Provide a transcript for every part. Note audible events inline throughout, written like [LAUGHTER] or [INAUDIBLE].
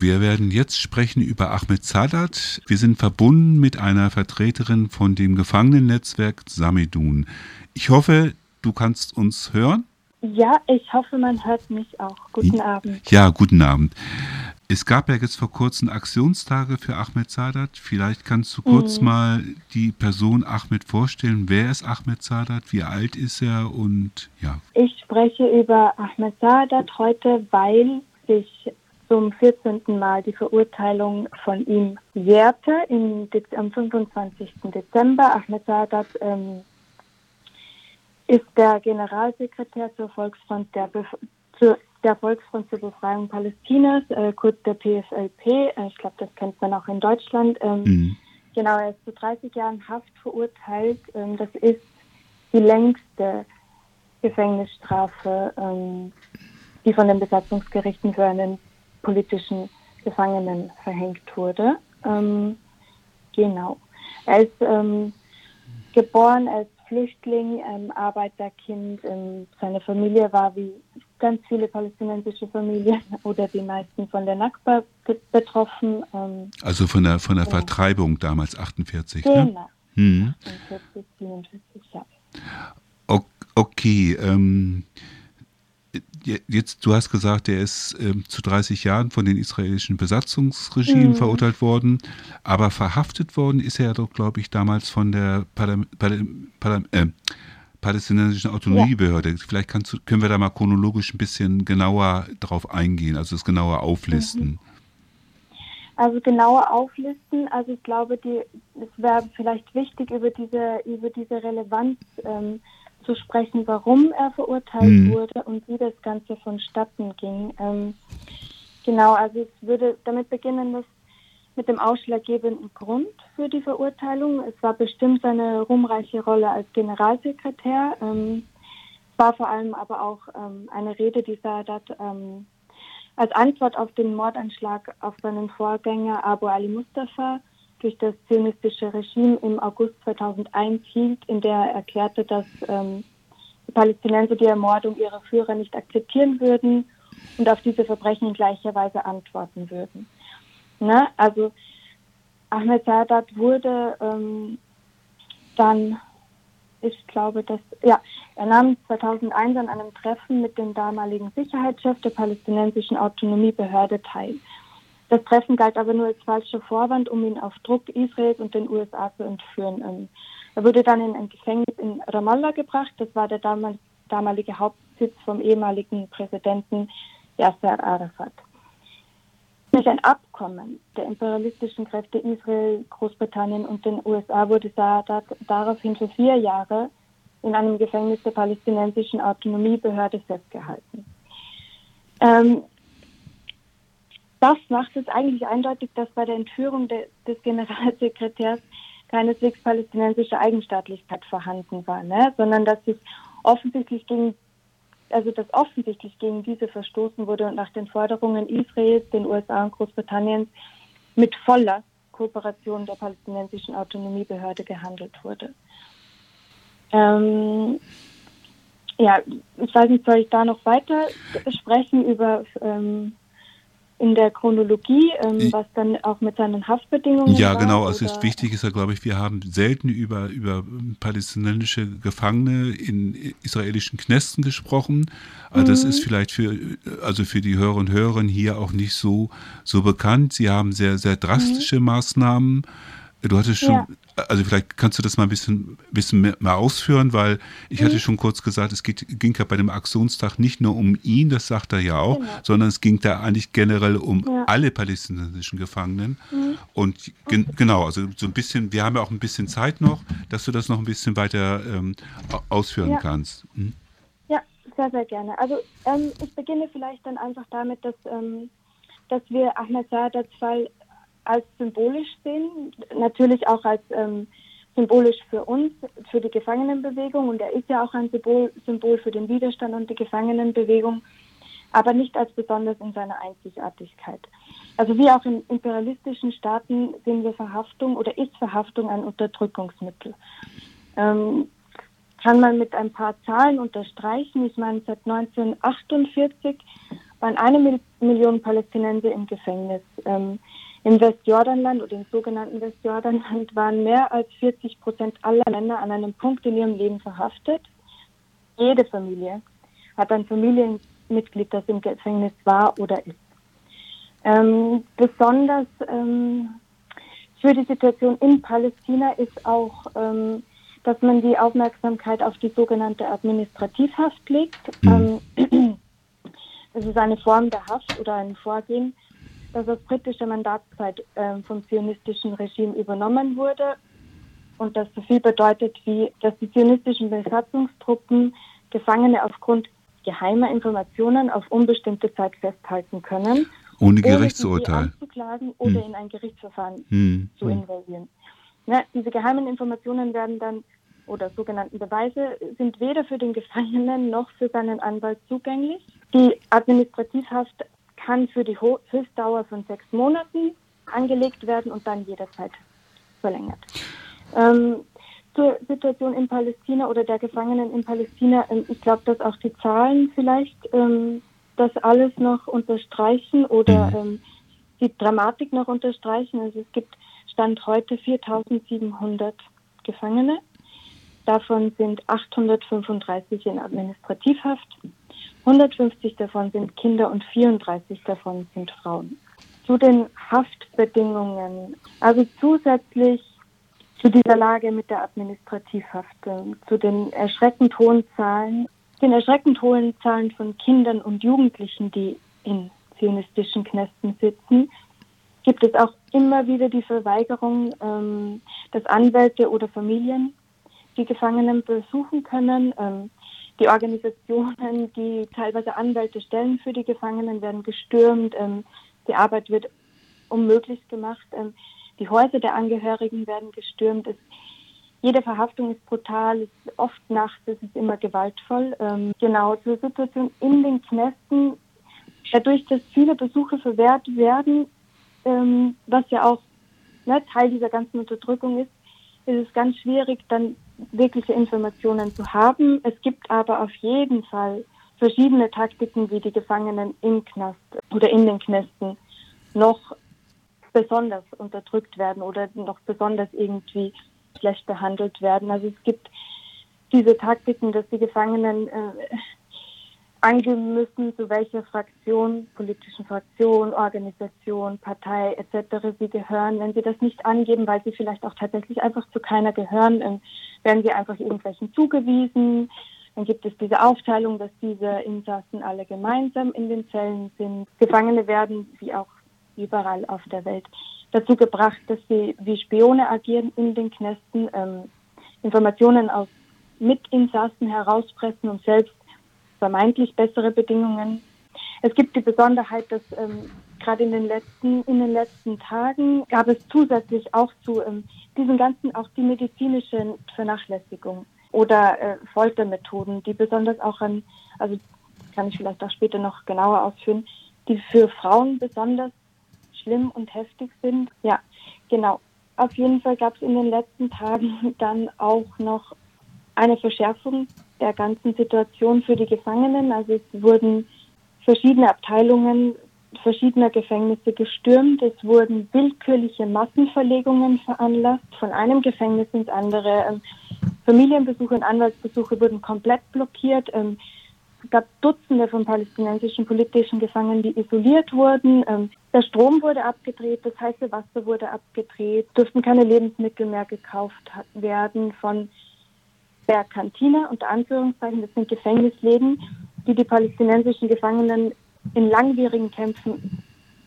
Wir werden jetzt sprechen über Ahmed Sadat. Wir sind verbunden mit einer Vertreterin von dem Gefangenennetzwerk Samidun. Ich hoffe, du kannst uns hören. Ja, ich hoffe, man hört mich auch. Guten Abend. Ja, guten Abend. Es gab ja jetzt vor kurzem Aktionstage für Ahmed Sadat. Vielleicht kannst du kurz mhm. mal die Person Ahmed vorstellen. Wer ist Ahmed Sadat? Wie alt ist er? Und ja. Ich spreche über Ahmed Sadat heute, weil sich zum 14. Mal die Verurteilung von ihm jährte. Im, am 25. Dezember, Ahmed Sadat ähm, ist der Generalsekretär zur Volksfront der, Bef zur, der Volksfront zur Befreiung Palästinas, äh, kurz der PFLP. Äh, ich glaube, das kennt man auch in Deutschland. Ähm, mhm. Genau, er ist zu 30 Jahren Haft verurteilt. Ähm, das ist die längste Gefängnisstrafe, ähm, die von den Besatzungsgerichten für einen politischen Gefangenen verhängt wurde. Ähm, genau. Er ist ähm, geboren als Flüchtling, ähm, Arbeiterkind. Ähm, seine Familie war wie ganz viele palästinensische Familien [LAUGHS] oder die meisten von der Nakba betroffen. Ähm, also von der von der genau. Vertreibung damals 48. Genau. Ne? Hm. 48, 47, ja. Okay, ähm, jetzt, du hast gesagt, er ist ähm, zu 30 Jahren von den israelischen Besatzungsregimen mhm. verurteilt worden, aber verhaftet worden ist er ja doch, glaube ich, damals von der Padam, Padam, Padam, äh, palästinensischen Autonomiebehörde. Ja. Vielleicht kannst können wir da mal chronologisch ein bisschen genauer drauf eingehen, also es genauer auflisten. Mhm. Also genauer auflisten, also ich glaube, die, es wäre vielleicht wichtig, über diese, über diese Relevanz ähm, zu sprechen, warum er verurteilt mhm. wurde und wie das Ganze vonstatten ging. Ähm, genau, also ich würde damit beginnen, dass mit dem ausschlaggebenden Grund für die Verurteilung. Es war bestimmt seine ruhmreiche Rolle als Generalsekretär. Ähm, war vor allem aber auch ähm, eine Rede, die Sadat ähm, als Antwort auf den Mordanschlag auf seinen Vorgänger Abu Ali Mustafa durch das zionistische Regime im August 2001 hielt, in der er erklärte, dass ähm, die Palästinenser die Ermordung ihrer Führer nicht akzeptieren würden und auf diese Verbrechen in gleicher Weise antworten würden. Ne? Also Ahmed Sadat wurde ähm, dann, ich glaube, dass, ja, er nahm 2001 an einem Treffen mit dem damaligen Sicherheitschef der palästinensischen Autonomiebehörde teil. Das Treffen galt aber nur als falscher Vorwand, um ihn auf Druck Israels und den USA zu entführen. Ähm, er wurde dann in ein Gefängnis in Ramallah gebracht. Das war der damalige Hauptsitz vom ehemaligen Präsidenten Yasser Arafat. Durch ein Abkommen der imperialistischen Kräfte Israel, Großbritannien und den USA wurde Sadat daraufhin für vier Jahre in einem Gefängnis der palästinensischen Autonomiebehörde festgehalten. Ähm, das macht es eigentlich eindeutig, dass bei der Entführung de, des Generalsekretärs keineswegs palästinensische Eigenstaatlichkeit vorhanden war, ne? sondern dass sich offensichtlich gegen, also dass offensichtlich gegen diese verstoßen wurde und nach den Forderungen Israels, den USA und Großbritanniens mit voller Kooperation der palästinensischen Autonomiebehörde gehandelt wurde. Ähm, ja, ich weiß nicht, soll ich da noch weiter sprechen über ähm, in der Chronologie, ähm, was dann auch mit seinen Haftbedingungen. Ja, war, genau. Also ist wichtig ist ja, glaube ich, wir haben selten über, über palästinensische Gefangene in israelischen Knästen gesprochen. Also mhm. das ist vielleicht für, also für die Hörer und Hörerinnen hier auch nicht so, so bekannt. Sie haben sehr, sehr drastische mhm. Maßnahmen. Du hattest schon, ja also vielleicht kannst du das mal ein bisschen, bisschen mehr, mehr ausführen, weil ich mhm. hatte schon kurz gesagt, es geht, ging ja bei dem Aktionstag nicht nur um ihn, das sagt er ja auch, genau. sondern es ging da eigentlich generell um ja. alle palästinensischen Gefangenen. Mhm. Und gen, genau, also so ein bisschen, wir haben ja auch ein bisschen Zeit noch, dass du das noch ein bisschen weiter ähm, ausführen ja. kannst. Mhm. Ja, sehr, sehr gerne. Also ähm, ich beginne vielleicht dann einfach damit, dass, ähm, dass wir Ahmed Saadats Fall als symbolisch sehen, natürlich auch als ähm, symbolisch für uns, für die Gefangenenbewegung und er ist ja auch ein Symbol, Symbol für den Widerstand und die Gefangenenbewegung, aber nicht als besonders in seiner Einzigartigkeit. Also wie auch in imperialistischen Staaten sehen wir Verhaftung oder ist Verhaftung ein Unterdrückungsmittel. Ähm, kann man mit ein paar Zahlen unterstreichen. Ich meine, seit 1948 waren eine Million Palästinenser im Gefängnis. Ähm, Im Westjordanland oder im sogenannten Westjordanland waren mehr als 40 Prozent aller Männer an einem Punkt in ihrem Leben verhaftet. Jede Familie hat ein Familienmitglied, das im Gefängnis war oder ist. Ähm, besonders ähm, für die Situation in Palästina ist auch, ähm, dass man die Aufmerksamkeit auf die sogenannte Administrativhaft legt. Mhm. [CLEARS THROAT] Es ist eine Form der Haft oder ein Vorgehen, das aus britischer Mandatszeit äh, vom zionistischen Regime übernommen wurde und das so viel bedeutet wie, dass die zionistischen Besatzungstruppen Gefangene aufgrund geheimer Informationen auf unbestimmte Zeit festhalten können ohne Gerichtsurteil. Anzuklagen oder hm. in ein Gerichtsverfahren hm. zu hm. involvieren. Ja, diese geheimen Informationen werden dann oder sogenannten Beweise sind weder für den Gefangenen noch für seinen Anwalt zugänglich. Die Administrativhaft kann für die Höchstdauer von sechs Monaten angelegt werden und dann jederzeit verlängert. Ähm, zur Situation in Palästina oder der Gefangenen in Palästina, ähm, ich glaube, dass auch die Zahlen vielleicht ähm, das alles noch unterstreichen oder mhm. ähm, die Dramatik noch unterstreichen. Also es gibt Stand heute 4700 Gefangene. Davon sind 835 in Administrativhaft. 150 davon sind Kinder und 34 davon sind Frauen. Zu den Haftbedingungen, also zusätzlich zu dieser Lage mit der Administrativhaft, zu den erschreckend hohen Zahlen den erschreckend hohen Zahlen von Kindern und Jugendlichen, die in zionistischen Knästen sitzen, gibt es auch immer wieder die Verweigerung, ähm, dass Anwälte oder Familien die Gefangenen besuchen können. Die Organisationen, die teilweise Anwälte stellen für die Gefangenen, werden gestürmt. Ähm, die Arbeit wird unmöglich gemacht. Ähm, die Häuser der Angehörigen werden gestürmt. Es jede Verhaftung ist brutal, ist oft nachts, es ist immer gewaltvoll. Ähm, genau, zur Situation in den Knästen, dadurch, dass viele Besuche verwehrt werden, was ja auch ne, Teil dieser ganzen Unterdrückung ist, ist es ganz schwierig, dann wirkliche Informationen zu haben. Es gibt aber auf jeden Fall verschiedene Taktiken, wie die Gefangenen im Knast oder in den Knästen noch besonders unterdrückt werden oder noch besonders irgendwie schlecht behandelt werden. Also es gibt diese Taktiken, dass die Gefangenen äh, angeben müssen, zu welcher Fraktion, politischen Fraktion, Organisation, Partei etc. sie gehören. Wenn sie das nicht angeben, weil sie vielleicht auch tatsächlich einfach zu keiner gehören, äh, werden sie einfach irgendwelchen zugewiesen. Dann gibt es diese Aufteilung, dass diese Insassen alle gemeinsam in den Zellen sind. Gefangene werden, wie auch überall auf der Welt, dazu gebracht, dass sie wie Spione agieren in den Knästen, ähm, Informationen aus Mitinsassen herauspressen und selbst vermeintlich bessere Bedingungen. Es gibt die Besonderheit, dass ähm, gerade in den letzten in den letzten Tagen gab es zusätzlich auch zu ähm, diesen ganzen auch die medizinische Vernachlässigung oder äh, Foltermethoden, die besonders auch an also kann ich vielleicht auch später noch genauer ausführen, die für Frauen besonders schlimm und heftig sind. Ja, genau. Auf jeden Fall gab es in den letzten Tagen [LAUGHS] dann auch noch eine Verschärfung der ganzen Situation für die Gefangenen. Also es wurden verschiedene Abteilungen verschiedener Gefängnisse gestürmt. Es wurden willkürliche Massenverlegungen veranlasst von einem Gefängnis ins andere. Ähm, Familienbesuche und Anwaltsbesuche wurden komplett blockiert. Ähm, es gab Dutzende von palästinensischen politischen Gefangenen, die isoliert wurden. Ähm, der Strom wurde abgedreht, das heiße Wasser wurde abgedreht, durften keine Lebensmittel mehr gekauft werden von der Kantine, unter Anführungszeichen, das sind Gefängnisläden, die die palästinensischen Gefangenen in langwierigen Kämpfen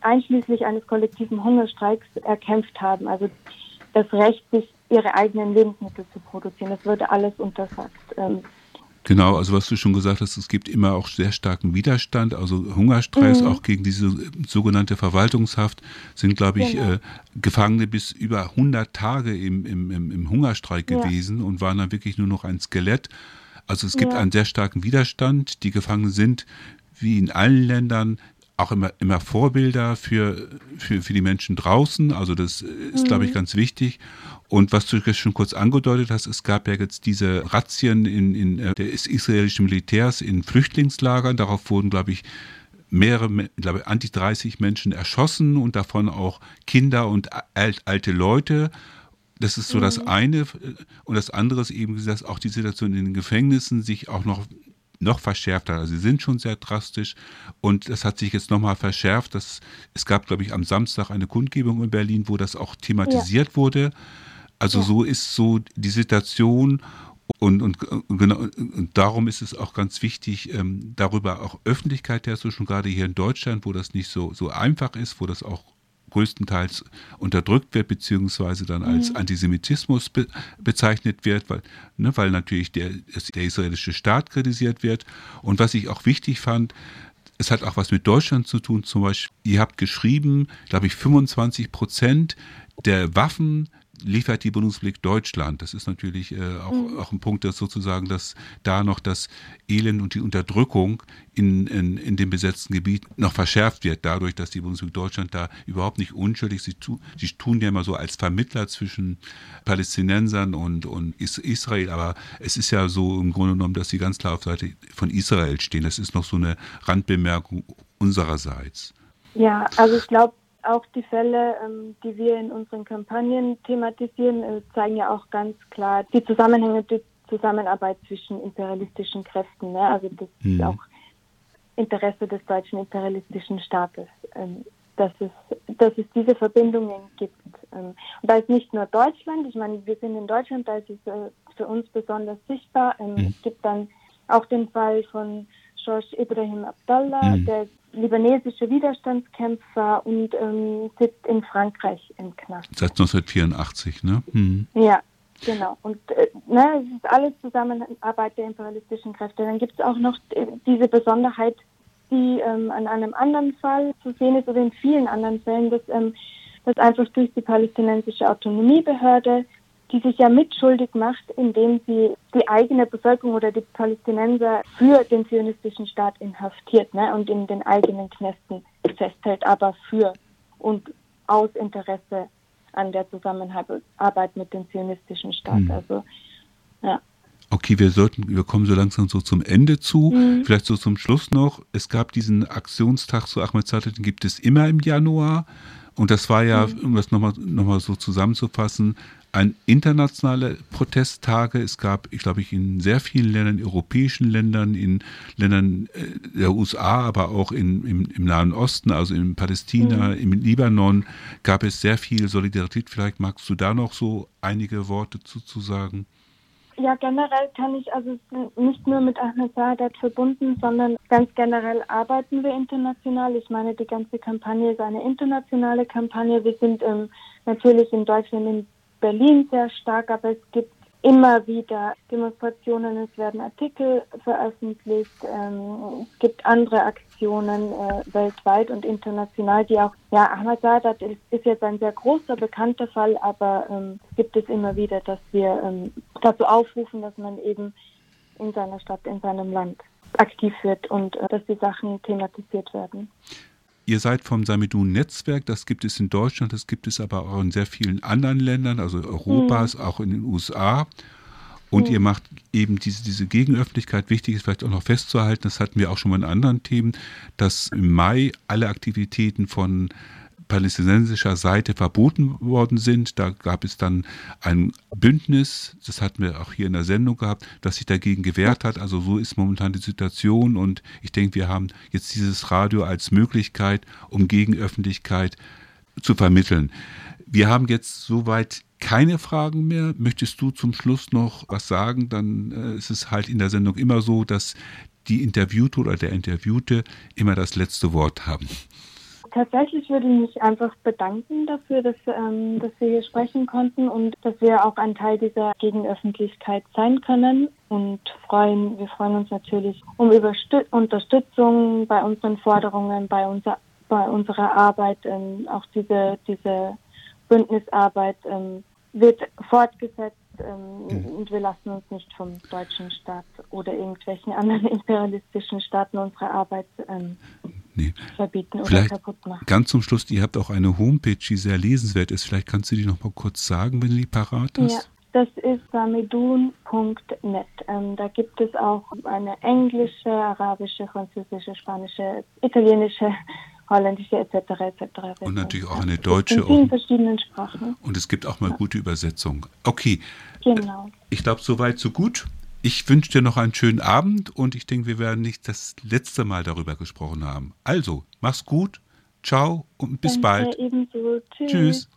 einschließlich eines kollektiven Hungerstreiks erkämpft haben. Also das Recht, sich ihre eigenen Lebensmittel zu produzieren, das wurde alles untersagt. Genau, also was du schon gesagt hast, es gibt immer auch sehr starken Widerstand, also Hungerstreiks mhm. auch gegen diese sogenannte Verwaltungshaft sind, glaube ich, genau. äh, Gefangene bis über 100 Tage im, im, im Hungerstreik ja. gewesen und waren dann wirklich nur noch ein Skelett. Also es gibt ja. einen sehr starken Widerstand. Die Gefangenen sind wie in allen Ländern auch immer, immer Vorbilder für, für, für die Menschen draußen. Also das ist, mhm. glaube ich, ganz wichtig. Und was du jetzt schon kurz angedeutet hast, es gab ja jetzt diese Razzien in, in äh, des israelischen Militärs in Flüchtlingslagern. Darauf wurden, glaube ich, mehrere, ich glaube, anti 30 Menschen erschossen und davon auch Kinder und alte Leute. Das ist so mhm. das eine. Und das andere ist eben, dass auch die Situation in den Gefängnissen sich auch noch noch verschärft hat. Also sie sind schon sehr drastisch und das hat sich jetzt nochmal verschärft. Das, es gab, glaube ich, am Samstag eine Kundgebung in Berlin, wo das auch thematisiert ja. wurde. Also ja. so ist so die Situation und, und, und, genau, und darum ist es auch ganz wichtig, ähm, darüber auch Öffentlichkeit herzustellen, gerade hier in Deutschland, wo das nicht so, so einfach ist, wo das auch größtenteils unterdrückt wird, beziehungsweise dann als mhm. Antisemitismus be bezeichnet wird, weil, ne, weil natürlich der, der israelische Staat kritisiert wird. Und was ich auch wichtig fand, es hat auch was mit Deutschland zu tun. Zum Beispiel, ihr habt geschrieben, glaube ich, 25 Prozent der Waffen liefert die Bundesrepublik Deutschland. Das ist natürlich äh, auch, mhm. auch ein Punkt, dass sozusagen, dass da noch das Elend und die Unterdrückung in, in, in dem besetzten Gebiet noch verschärft wird, dadurch, dass die Bundesrepublik Deutschland da überhaupt nicht unschuldig, sie, tu, sie tun ja immer so als Vermittler zwischen Palästinensern und, und Israel, aber es ist ja so im Grunde genommen, dass sie ganz klar auf Seite von Israel stehen. Das ist noch so eine Randbemerkung unsererseits. Ja, also ich glaube, auch die Fälle, ähm, die wir in unseren Kampagnen thematisieren, äh, zeigen ja auch ganz klar die Zusammenhänge, die Zusammenarbeit zwischen imperialistischen Kräften. Ne? Also das mhm. ist auch Interesse des deutschen imperialistischen Staates, ähm, dass, es, dass es diese Verbindungen gibt. Ähm, und da ist nicht nur Deutschland, ich meine, wir sind in Deutschland, da ist es äh, für uns besonders sichtbar. Mhm. Es gibt dann auch den Fall von George Ibrahim Abdallah, mhm. der libanesische Widerstandskämpfer und ähm, sitzt in Frankreich im Knast. Seit 1984, ne? Mhm. Ja, genau. Und äh, ne, es ist alles Zusammenarbeit der imperialistischen Kräfte. Dann gibt es auch noch diese Besonderheit, die ähm, an einem anderen Fall zu sehen ist oder in vielen anderen Fällen, dass, ähm, dass einfach durch die palästinensische Autonomiebehörde die sich ja mitschuldig macht, indem sie die eigene Bevölkerung oder die Palästinenser für den zionistischen Staat inhaftiert ne, und in den eigenen Knästen festhält, aber für und aus Interesse an der Zusammenarbeit mit dem zionistischen Staat. Mhm. Also, ja. Okay, wir sollten, wir kommen so langsam so zum Ende zu. Mhm. Vielleicht so zum Schluss noch. Es gab diesen Aktionstag zu Ahmed Zadeh, den gibt es immer im Januar. Und das war ja, mhm. um das nochmal noch mal so zusammenzufassen, ein internationale Protesttage. Es gab, ich glaube, ich in sehr vielen Ländern, europäischen Ländern, in Ländern äh, der USA, aber auch in, im, im Nahen Osten, also in Palästina, mhm. im Libanon, gab es sehr viel Solidarität. Vielleicht magst du da noch so einige Worte zu, zu sagen. Ja, generell kann ich also nicht nur mit Ahmed Saadat verbunden, sondern ganz generell arbeiten wir international. Ich meine, die ganze Kampagne ist eine internationale Kampagne. Wir sind ähm, natürlich in Deutschland in Berlin sehr stark, aber es gibt immer wieder Demonstrationen, es werden Artikel veröffentlicht, ähm, es gibt andere Aktionen äh, weltweit und international, die auch, ja, Ahmad Sadat ist, jetzt ein sehr großer, bekannter Fall, aber ähm, gibt es immer wieder, dass wir ähm, dazu aufrufen, dass man eben in seiner Stadt, in seinem Land aktiv wird und äh, dass die Sachen thematisiert werden. Ihr seid vom Samidun-Netzwerk, das gibt es in Deutschland, das gibt es aber auch in sehr vielen anderen Ländern, also Europas, mhm. auch in den USA. Und mhm. ihr macht eben diese, diese Gegenöffentlichkeit, wichtig ist vielleicht auch noch festzuhalten, das hatten wir auch schon mal in anderen Themen, dass im Mai alle Aktivitäten von palästinensischer Seite verboten worden sind. Da gab es dann ein Bündnis, das hatten wir auch hier in der Sendung gehabt, das sich dagegen gewehrt hat. Also so ist momentan die Situation und ich denke, wir haben jetzt dieses Radio als Möglichkeit, um Gegenöffentlichkeit zu vermitteln. Wir haben jetzt soweit keine Fragen mehr. Möchtest du zum Schluss noch was sagen? Dann äh, ist es halt in der Sendung immer so, dass die Interviewte oder der Interviewte immer das letzte Wort haben. Tatsächlich würde ich mich einfach bedanken dafür, dass, ähm, dass wir hier sprechen konnten und dass wir auch ein Teil dieser Gegenöffentlichkeit sein können und freuen, wir freuen uns natürlich um Überstü Unterstützung bei unseren Forderungen, bei, unser, bei unserer Arbeit, ähm, auch diese, diese Bündnisarbeit ähm, wird fortgesetzt ähm, mhm. und wir lassen uns nicht vom deutschen Staat oder irgendwelchen anderen imperialistischen Staaten unsere Arbeit ähm, nee. verbieten oder Vielleicht kaputt machen. Ganz zum Schluss, ihr habt auch eine Homepage, die sehr lesenswert ist. Vielleicht kannst du die noch mal kurz sagen, wenn du die parat hast. Ja. Das ist samidun.net. Ähm, da gibt es auch eine englische, arabische, französische, spanische, italienische, [LAUGHS] holländische etc. etc. Und natürlich auch eine deutsche. In vielen verschiedenen Sprachen. Und es gibt auch mal gute Übersetzungen. Okay. Genau. Ich glaube, soweit, so gut. Ich wünsche dir noch einen schönen Abend und ich denke, wir werden nicht das letzte Mal darüber gesprochen haben. Also, mach's gut, ciao und bis Danke, bald. Ebenso. Tschüss. Tschüss.